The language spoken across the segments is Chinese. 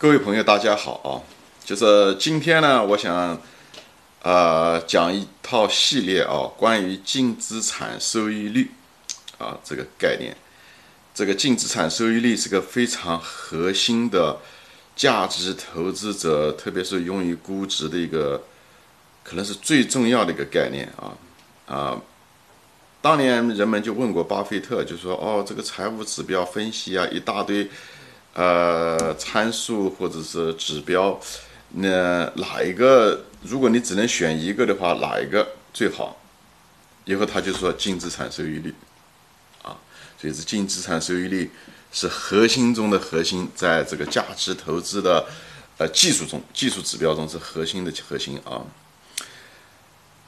各位朋友，大家好啊！就是今天呢，我想呃讲一套系列啊，关于净资产收益率啊这个概念。这个净资产收益率是个非常核心的价值投资者，特别是用于估值的一个，可能是最重要的一个概念啊啊！当年人们就问过巴菲特，就说哦，这个财务指标分析啊，一大堆。呃，参数或者是指标，那哪一个？如果你只能选一个的话，哪一个最好？以后他就说净资产收益率，啊，所以是净资产收益率是核心中的核心，在这个价值投资的呃技术中，技术指标中是核心的核心啊。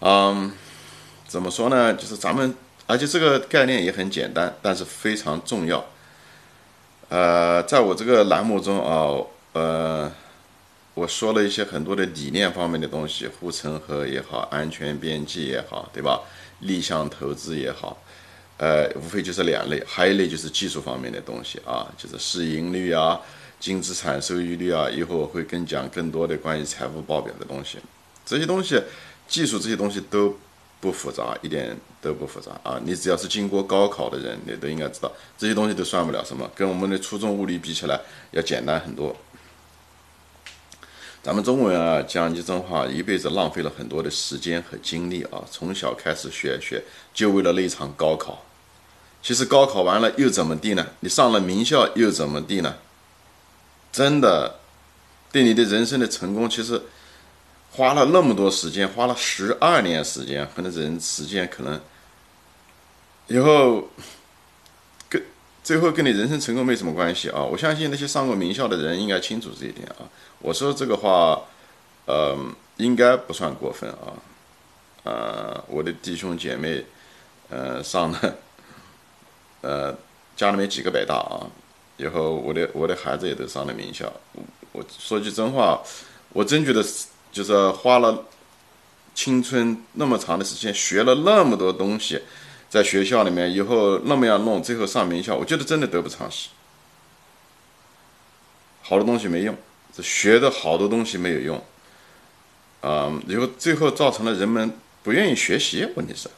嗯，怎么说呢？就是咱们，而且这个概念也很简单，但是非常重要。呃，在我这个栏目中啊，呃，我说了一些很多的理念方面的东西，护城河也好，安全边际也好，对吧？逆向投资也好，呃，无非就是两类，还有一类就是技术方面的东西啊，就是市盈率啊，净资产收益率啊，以后我会更讲更多的关于财务报表的东西，这些东西，技术这些东西都。不复杂，一点都不复杂啊！你只要是经过高考的人，你都应该知道这些东西都算不了什么，跟我们的初中物理比起来要简单很多。咱们中国人啊，讲句真话，一辈子浪费了很多的时间和精力啊！从小开始学学，就为了那场高考。其实高考完了又怎么地呢？你上了名校又怎么地呢？真的，对你的人生的成功，其实。花了那么多时间，花了十二年时间，可能人时间可能以后跟最后跟你人生成功没什么关系啊！我相信那些上过名校的人应该清楚这一点啊。我说这个话，呃，应该不算过分啊。呃，我的弟兄姐妹，呃，上了，呃，家里面几个北大啊，以后我的我的孩子也都上了名校。我说句真话，我真觉得。就是花了青春那么长的时间，学了那么多东西，在学校里面以后那么样弄，最后上名校，我觉得真的得不偿失。好多东西没用，这学的好多东西没有用，啊，以后最后造成了人们不愿意学习。问题是，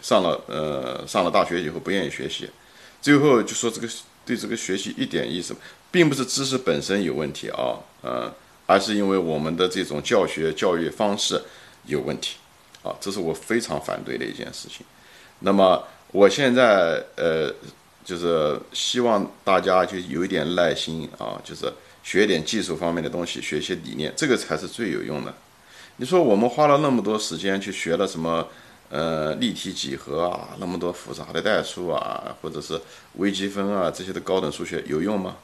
上了呃上了大学以后不愿意学习，最后就说这个对这个学习一点意思，并不是知识本身有问题啊，呃。而是因为我们的这种教学教育方式有问题，啊，这是我非常反对的一件事情。那么我现在呃，就是希望大家就有一点耐心啊，就是学点技术方面的东西，学一些理念，这个才是最有用的。你说我们花了那么多时间去学了什么呃立体几何啊，那么多复杂的代数啊，或者是微积分啊这些的高等数学有用吗？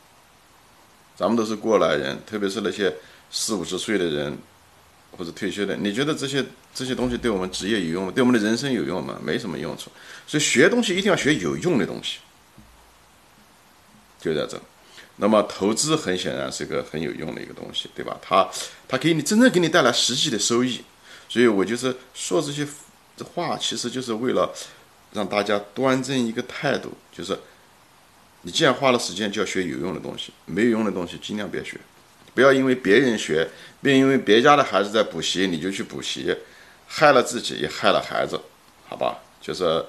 咱们都是过来人，特别是那些。四五十岁的人，或者退休的，你觉得这些这些东西对我们职业有用吗？对我们的人生有用吗？没什么用处。所以学东西一定要学有用的东西，就在这。那么投资很显然是个很有用的一个东西，对吧？它它给你真正给你带来实际的收益。所以我就是说这些话，其实就是为了让大家端正一个态度，就是你既然花了时间，就要学有用的东西，没有用的东西尽量别学。不要因为别人学，并因为别家的孩子在补习，你就去补习，害了自己也害了孩子，好吧？就是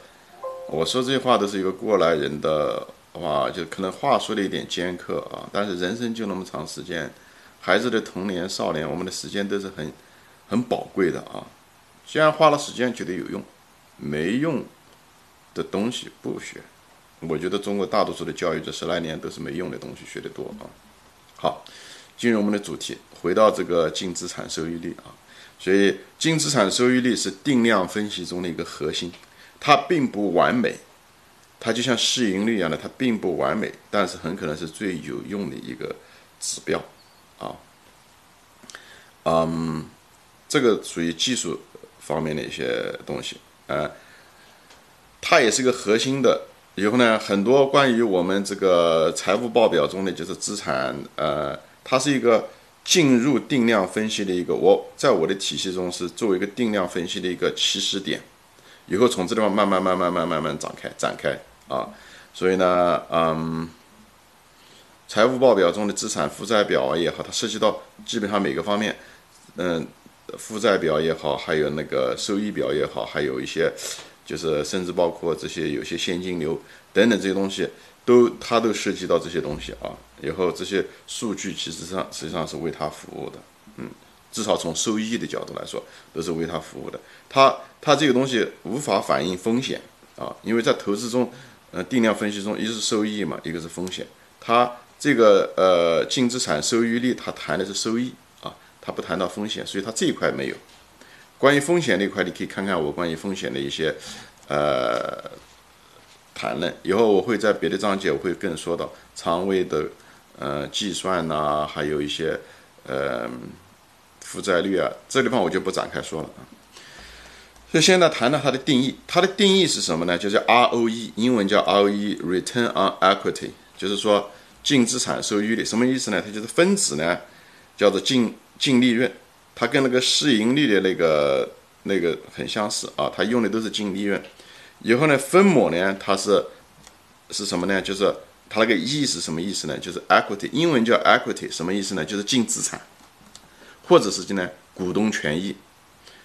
我说这些话都是一个过来人的话，就可能话说的有点尖刻啊。但是人生就那么长时间，孩子的童年、少年，我们的时间都是很很宝贵的啊。既然花了时间，就得有用，没用的东西不学。我觉得中国大多数的教育这十来年都是没用的东西学得多啊。好。进入我们的主题，回到这个净资产收益率啊，所以净资产收益率是定量分析中的一个核心，它并不完美，它就像市盈率一样的，它并不完美，但是很可能是最有用的一个指标啊。嗯，这个属于技术方面的一些东西啊，它也是个核心的。以后呢，很多关于我们这个财务报表中的就是资产呃。它是一个进入定量分析的一个，我在我的体系中是作为一个定量分析的一个起始点，以后从这地方慢慢慢慢慢慢慢展开展开啊，所以呢，嗯，财务报表中的资产负债表也好，它涉及到基本上每个方面，嗯，负债表也好，还有那个收益表也好，还有一些就是甚至包括这些有些现金流等等这些东西，都它都涉及到这些东西啊。以后这些数据其实上实际上是为它服务的，嗯，至少从收益的角度来说，都是为它服务的。它它这个东西无法反映风险啊，因为在投资中，呃，定量分析中，一个是收益嘛，一个是风险。它这个呃净资产收益率，它谈的是收益啊，它不谈到风险，所以它这一块没有。关于风险那块，你可以看看我关于风险的一些呃谈论。以后我会在别的章节我会更说到仓位的。呃，计算呐，还有一些呃负债率啊，这地方我就不展开说了啊。所以现在谈到它的定义，它的定义是什么呢？就叫 ROE，英文叫 ROE，Return on Equity，就是说净资产收益率，什么意思呢？它就是分子呢，叫做净净利润，它跟那个市盈率的那个那个很相似啊，它用的都是净利润。以后呢，分母呢，它是是什么呢？就是。它那个 E 是什么意思呢？就是 equity，英文叫 equity，什么意思呢？就是净资产，或者是呢股东权益。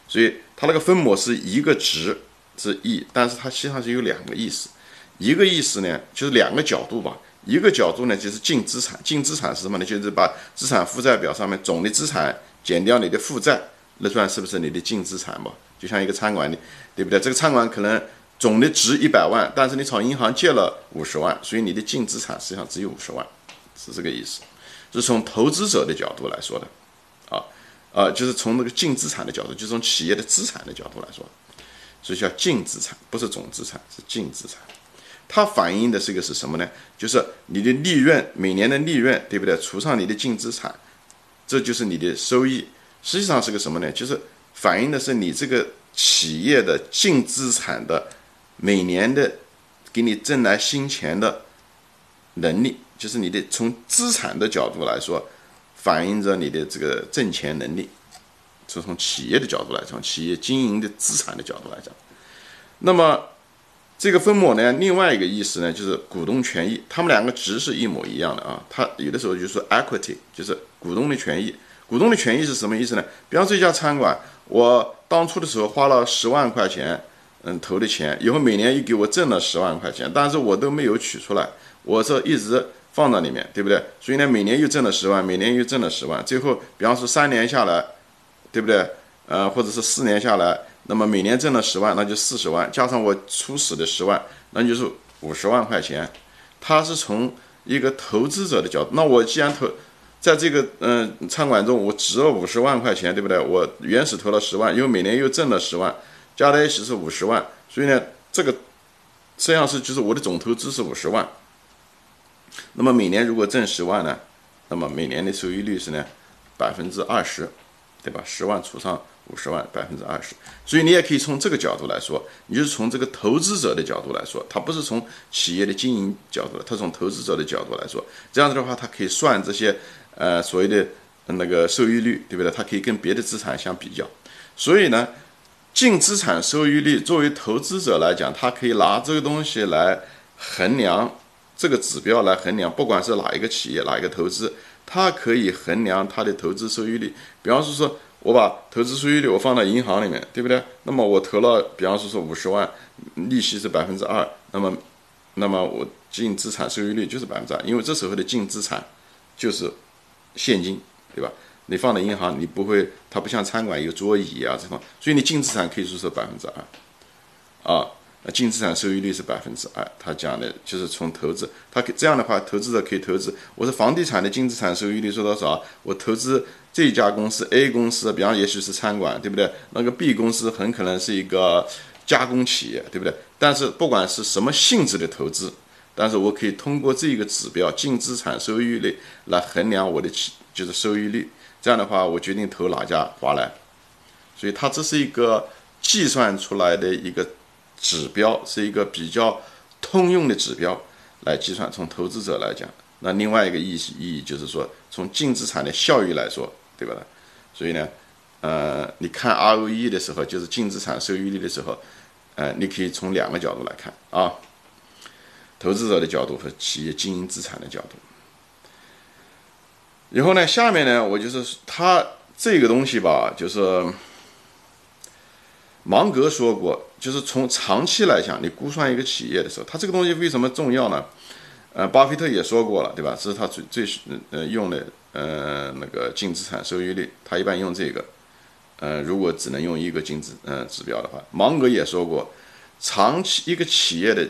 所以它那个分母是一个值是 E，但是它实际上是有两个意思。一个意思呢，就是两个角度吧。一个角度呢，就是净资产，净资产是什么呢？就是把资产负债表上面总的资产减掉你的负债，那算是不是你的净资产嘛？就像一个餐馆的，对不对？这个餐馆可能。总的值一百万，但是你朝银行借了五十万，所以你的净资产实际上只有五十万，是这个意思。是从投资者的角度来说的，啊啊，就是从那个净资产的角度，就从企业的资产的角度来说，所以叫净资产，不是总资产，是净资产。它反映的这个是什么呢？就是你的利润，每年的利润，对不对？除上你的净资产，这就是你的收益。实际上是个什么呢？就是反映的是你这个企业的净资产的。每年的给你挣来新钱的能力，就是你的从资产的角度来说，反映着你的这个挣钱能力。是从企业的角度来讲，企业经营的资产的角度来讲，那么这个分母呢，另外一个意思呢，就是股东权益，他们两个值是一模一样的啊。他有的时候就说 equity，就是股东的权益。股东的权益是什么意思呢？比方说一家餐馆，我当初的时候花了十万块钱。嗯，投的钱以后每年又给我挣了十万块钱，但是我都没有取出来，我这一直放在里面，对不对？所以呢，每年又挣了十万，每年又挣了十万，最后比方说三年下来，对不对？呃，或者是四年下来，那么每年挣了十万，那就四十万，加上我初始的十万，那就是五十万块钱。他是从一个投资者的角度，那我既然投在这个嗯餐馆中，我值了五十万块钱，对不对？我原始投了十万，因为每年又挣了十万。加在一起是五十万，所以呢，这个实际上是就是我的总投资是五十万。那么每年如果挣十万呢，那么每年的收益率是呢百分之二十，对吧？十万除上五十万，百分之二十。所以你也可以从这个角度来说，你就是从这个投资者的角度来说，它不是从企业的经营角度，它从投资者的角度来说，这样子的话，它可以算这些呃所谓的那个收益率，对不对？它可以跟别的资产相比较。所以呢。净资产收益率作为投资者来讲，他可以拿这个东西来衡量这个指标来衡量，不管是哪一个企业哪一个投资，它可以衡量它的投资收益率。比方说，说我把投资收益率我放到银行里面，对不对？那么我投了，比方说说五十万，利息是百分之二，那么，那么我净资产收益率就是百分之二，因为这时候的净资产就是现金，对吧？你放在银行，你不会，它不像餐馆有桌椅啊这种，所以你净资产可以说是百分之二，啊，净资产收益率是百分之二。他讲的就是从投资，他这样的话，投资者可以投资。我是房地产的净资产收益率是多少？我投资这家公司 A 公司，比方也许是餐馆，对不对？那个 B 公司很可能是一个加工企业，对不对？但是不管是什么性质的投资，但是我可以通过这个指标净资产收益率来衡量我的企就是收益率。这样的话，我决定投哪家华莱，所以它这是一个计算出来的一个指标，是一个比较通用的指标来计算。从投资者来讲，那另外一个意意义就是说，从净资产的效益来说，对吧？所以呢，呃，你看 ROE 的时候，就是净资产收益率的时候，呃，你可以从两个角度来看啊，投资者的角度和企业经营资产的角度。然后呢，下面呢，我就是它这个东西吧，就是芒格说过，就是从长期来讲，你估算一个企业的时候，它这个东西为什么重要呢？呃，巴菲特也说过了，对吧？这是他最最呃用的呃那个净资产收益率，他一般用这个。呃，如果只能用一个净资呃指标的话，芒格也说过，长期一个企业的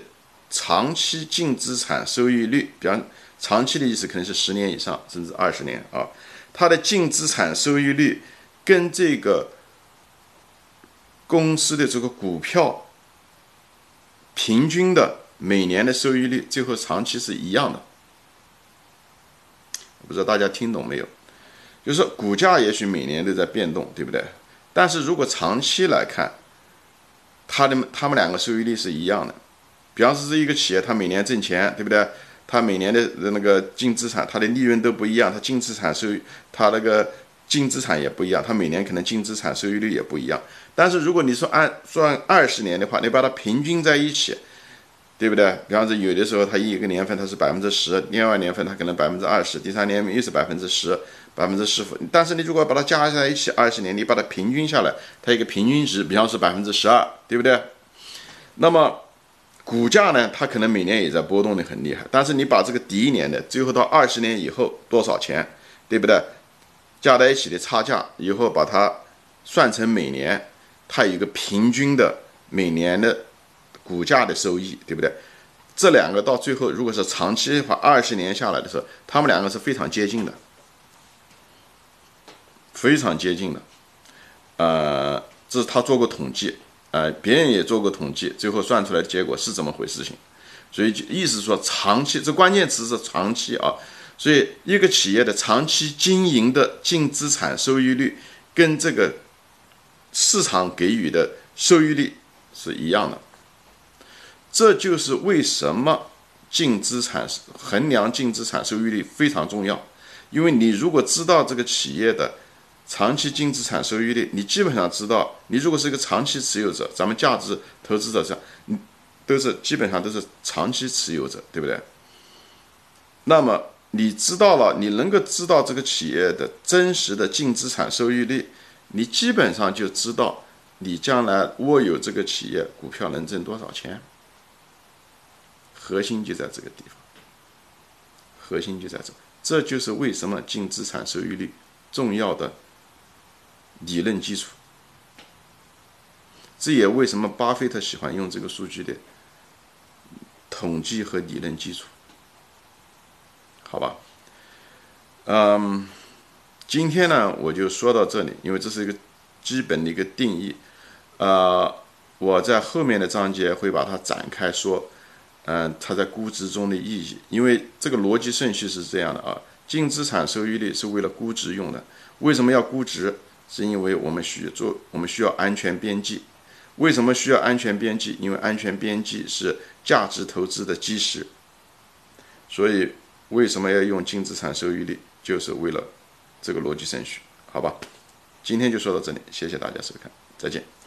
长期净资产收益率，比方长期的意思可能是十年以上，甚至二十年啊，它的净资产收益率跟这个公司的这个股票平均的每年的收益率，最后长期是一样的。不知道大家听懂没有？就是股价也许每年都在变动，对不对？但是如果长期来看，它的他们两个收益率是一样的。比方说，这一个企业，它每年挣钱，对不对？它每年的那个净资产，它的利润都不一样，它净资产收，它那个净资产也不一样，它每年可能净资产收益率也不一样。但是如果你说按算二十年的话，你把它平均在一起，对不对？比方说，有的时候它一个年份它是百分之十，另外年份它可能百分之二十，第三年又是百分之十。百分之十五，但是你如果把它加在一起，二十年你把它平均下来，它一个平均值，比方是百分之十二，对不对？那么股价呢，它可能每年也在波动的很厉害，但是你把这个第一年的，最后到二十年以后多少钱，对不对？加在一起的差价，以后把它算成每年，它有一个平均的每年的股价的收益，对不对？这两个到最后如果是长期的话，二十年下来的时候，它们两个是非常接近的。非常接近的，呃，这是他做过统计，呃，别人也做过统计，最后算出来的结果是怎么回事？情，所以意思说长期，这关键词是长期啊，所以一个企业的长期经营的净资产收益率跟这个市场给予的收益率是一样的，这就是为什么净资产衡量净资产收益率非常重要，因为你如果知道这个企业的。长期净资产收益率，你基本上知道。你如果是一个长期持有者，咱们价值投资者上，你都是基本上都是长期持有者，对不对？那么你知道了，你能够知道这个企业的真实的净资产收益率，你基本上就知道你将来握有这个企业股票能挣多少钱。核心就在这个地方，核心就在这，这就是为什么净资产收益率重要的。理论基础，这也为什么巴菲特喜欢用这个数据的统计和理论基础，好吧？嗯，今天呢我就说到这里，因为这是一个基本的一个定义，呃，我在后面的章节会把它展开说，嗯，它在估值中的意义，因为这个逻辑顺序是这样的啊，净资产收益率是为了估值用的，为什么要估值？是因为我们需要做，我们需要安全边际。为什么需要安全边际？因为安全边际是价值投资的基石。所以，为什么要用净资产收益率？就是为了这个逻辑顺序，好吧？今天就说到这里，谢谢大家收看，再见。